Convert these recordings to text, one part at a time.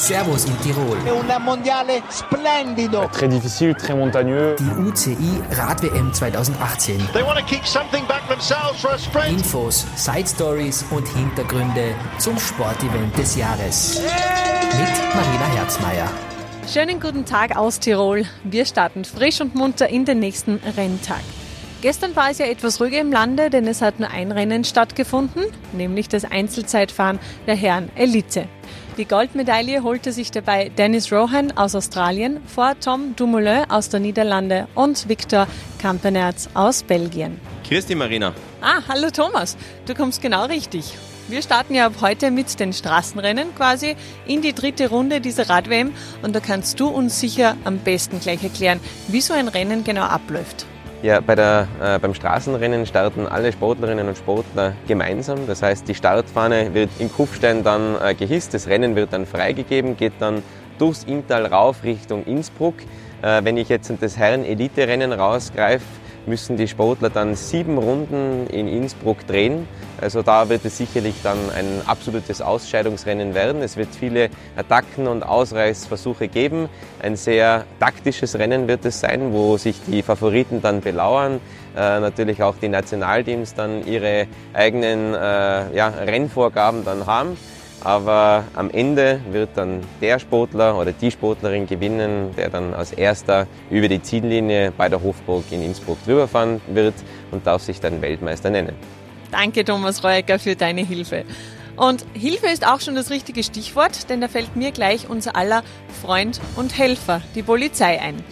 Servus in Tirol. Un mondiale splendido. Très difficile, très montagneux. Die UCI Rad-WM 2018. They want to kick something back themselves for a sprint. Infos, Side Stories und Hintergründe zum Sportevent des Jahres. Mit Marina Herzmeier. Schönen guten Tag aus Tirol. Wir starten frisch und munter in den nächsten Renntag. Gestern war es ja etwas ruhiger im Lande, denn es hat nur ein Rennen stattgefunden, nämlich das Einzelzeitfahren der Herren Elite. Die Goldmedaille holte sich dabei Dennis Rohan aus Australien vor Tom Dumoulin aus der Niederlande und Victor Kampenerz aus Belgien. Grüß dich, Marina. Ah, hallo Thomas. Du kommst genau richtig. Wir starten ja ab heute mit den Straßenrennen quasi in die dritte Runde dieser Rad-WM und da kannst du uns sicher am besten gleich erklären, wie so ein Rennen genau abläuft. Ja, bei der, äh, beim Straßenrennen starten alle Sportlerinnen und Sportler gemeinsam. Das heißt, die Startfahne wird in Kufstein dann äh, gehisst, das Rennen wird dann freigegeben, geht dann durchs Inntal rauf Richtung Innsbruck. Äh, wenn ich jetzt das Herren-Elite-Rennen rausgreife, müssen die Sportler dann sieben Runden in Innsbruck drehen. Also da wird es sicherlich dann ein absolutes Ausscheidungsrennen werden. Es wird viele Attacken und Ausreißversuche geben. Ein sehr taktisches Rennen wird es sein, wo sich die Favoriten dann belauern. Äh, natürlich auch die Nationalteams dann ihre eigenen äh, ja, Rennvorgaben dann haben. Aber am Ende wird dann der Sportler oder die Sportlerin gewinnen, der dann als erster über die Ziellinie bei der Hofburg in Innsbruck drüberfahren wird und darf sich dann Weltmeister nennen. Danke, Thomas Reuecker, für deine Hilfe. Und Hilfe ist auch schon das richtige Stichwort, denn da fällt mir gleich unser aller Freund und Helfer, die Polizei, ein.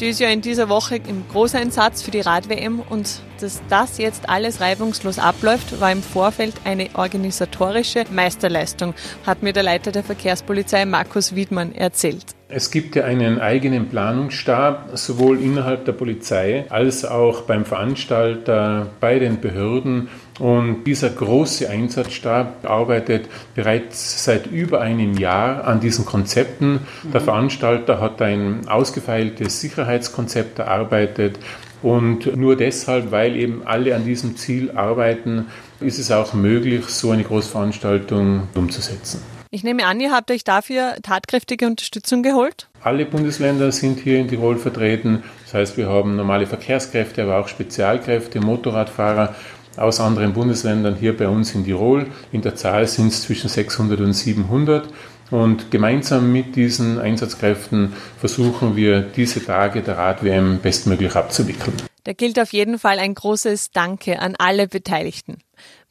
Die ist ja in dieser Woche im Großeinsatz für die Rad-WM und dass das jetzt alles reibungslos abläuft, war im Vorfeld eine organisatorische Meisterleistung, hat mir der Leiter der Verkehrspolizei Markus Wiedmann erzählt. Es gibt ja einen eigenen Planungsstab, sowohl innerhalb der Polizei als auch beim Veranstalter, bei den Behörden. Und dieser große Einsatzstab arbeitet bereits seit über einem Jahr an diesen Konzepten. Der Veranstalter hat ein ausgefeiltes Sicherheitskonzept erarbeitet. Und nur deshalb, weil eben alle an diesem Ziel arbeiten, ist es auch möglich, so eine Großveranstaltung umzusetzen. Ich nehme an, ihr habt euch dafür tatkräftige Unterstützung geholt? Alle Bundesländer sind hier in Tirol vertreten. Das heißt, wir haben normale Verkehrskräfte, aber auch Spezialkräfte, Motorradfahrer aus anderen Bundesländern hier bei uns in Tirol. In der Zahl sind es zwischen 600 und 700. Und gemeinsam mit diesen Einsatzkräften versuchen wir, diese Tage der Rad-WM bestmöglich abzuwickeln. Da gilt auf jeden Fall ein großes Danke an alle Beteiligten.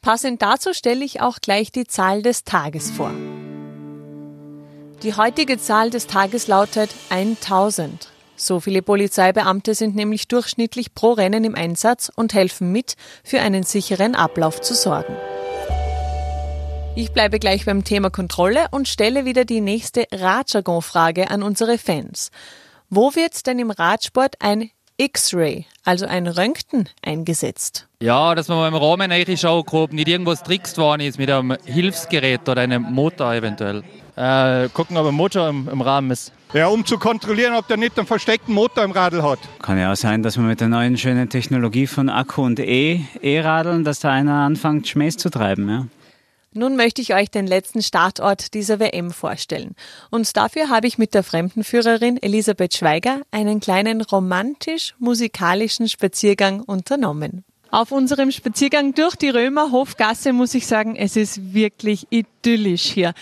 Passend dazu stelle ich auch gleich die Zahl des Tages vor. Die heutige Zahl des Tages lautet 1000. So viele Polizeibeamte sind nämlich durchschnittlich pro Rennen im Einsatz und helfen mit, für einen sicheren Ablauf zu sorgen. Ich bleibe gleich beim Thema Kontrolle und stelle wieder die nächste Radjargon-Frage an unsere Fans. Wo wird denn im Radsport ein X-Ray, also ein Röntgen, eingesetzt? Ja, dass man beim Rahmen reinschaut, ob nicht irgendwas trickst worden ist mit einem Hilfsgerät oder einem Motor eventuell. Äh, gucken, ob ein Motor im, im Rahmen ist. Ja, um zu kontrollieren, ob der nicht einen versteckten Motor im Radl hat. Kann ja auch sein, dass man mit der neuen schönen Technologie von Akku und E, E-Radeln, dass da einer anfängt, Schmäß zu treiben. Ja. Nun möchte ich euch den letzten Startort dieser WM vorstellen. Und dafür habe ich mit der Fremdenführerin Elisabeth Schweiger einen kleinen romantisch-musikalischen Spaziergang unternommen. Auf unserem Spaziergang durch die Römer Hofgasse muss ich sagen, es ist wirklich idyllisch hier.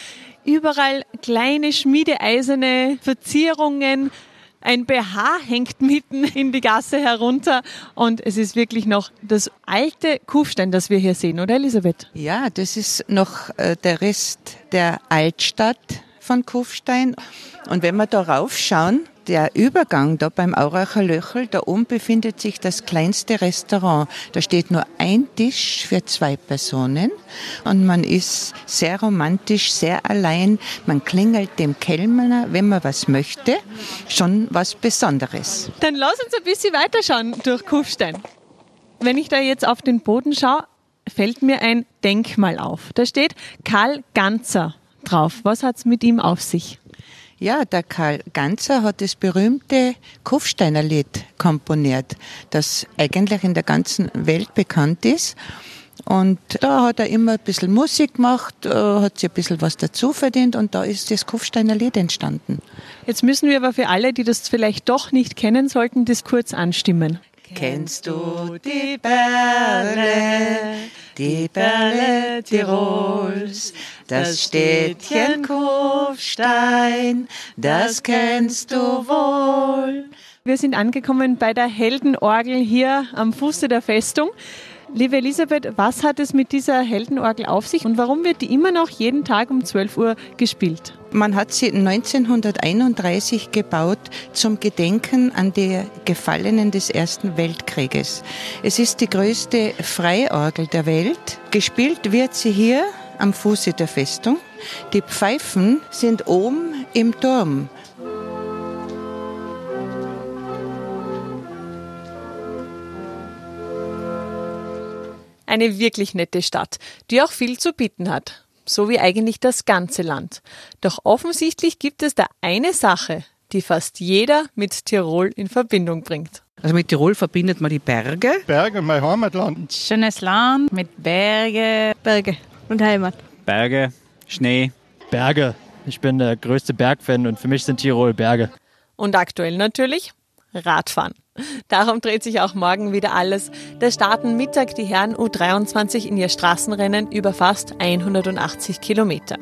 Überall kleine schmiedeeiserne Verzierungen, ein BH hängt mitten in die Gasse herunter und es ist wirklich noch das alte Kufstein, das wir hier sehen, oder Elisabeth? Ja, das ist noch äh, der Rest der Altstadt von Kufstein. Und wenn wir da raufschauen, der Übergang da beim Auracher Löchel, da oben befindet sich das kleinste Restaurant. Da steht nur ein Tisch für zwei Personen und man ist sehr romantisch, sehr allein. Man klingelt dem Kellner, wenn man was möchte. Schon was Besonderes. Dann lass uns ein bisschen weiterschauen durch Kufstein. Wenn ich da jetzt auf den Boden schaue, fällt mir ein Denkmal auf. Da steht Karl Ganzer drauf. Was hat's mit ihm auf sich? Ja, der Karl Ganzer hat das berühmte Kufsteiner Lied komponiert, das eigentlich in der ganzen Welt bekannt ist. Und da hat er immer ein bisschen Musik gemacht, äh, hat sich ein bisschen was dazu verdient und da ist das Kufsteiner Lied entstanden. Jetzt müssen wir aber für alle, die das vielleicht doch nicht kennen sollten, das kurz anstimmen. Kennst du die Perle, die Perle Tirols, das Städtchen Kufstein, das kennst du wohl. Wir sind angekommen bei der Heldenorgel hier am Fuße der Festung. Liebe Elisabeth, was hat es mit dieser Heldenorgel auf sich und warum wird die immer noch jeden Tag um 12 Uhr gespielt? Man hat sie 1931 gebaut zum Gedenken an die Gefallenen des Ersten Weltkrieges. Es ist die größte Freiorgel der Welt. Gespielt wird sie hier am Fuße der Festung. Die Pfeifen sind oben im Turm. Eine wirklich nette Stadt, die auch viel zu bieten hat. So wie eigentlich das ganze Land. Doch offensichtlich gibt es da eine Sache, die fast jeder mit Tirol in Verbindung bringt. Also mit Tirol verbindet man die Berge. Berge, mein Heimatland. Schönes Land mit Berge. Berge und Heimat. Berge, Schnee. Berge. Ich bin der größte Bergfan und für mich sind Tirol Berge. Und aktuell natürlich Radfahren. Darum dreht sich auch morgen wieder alles. Da starten Mittag die Herren U23 in ihr Straßenrennen über fast 180 Kilometer.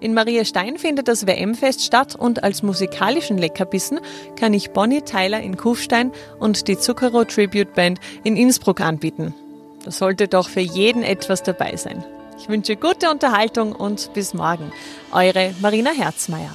In Maria Stein findet das WM-Fest statt und als musikalischen Leckerbissen kann ich Bonnie Tyler in Kufstein und die Zucchero Tribute Band in Innsbruck anbieten. Das sollte doch für jeden etwas dabei sein. Ich wünsche gute Unterhaltung und bis morgen. Eure Marina Herzmeier.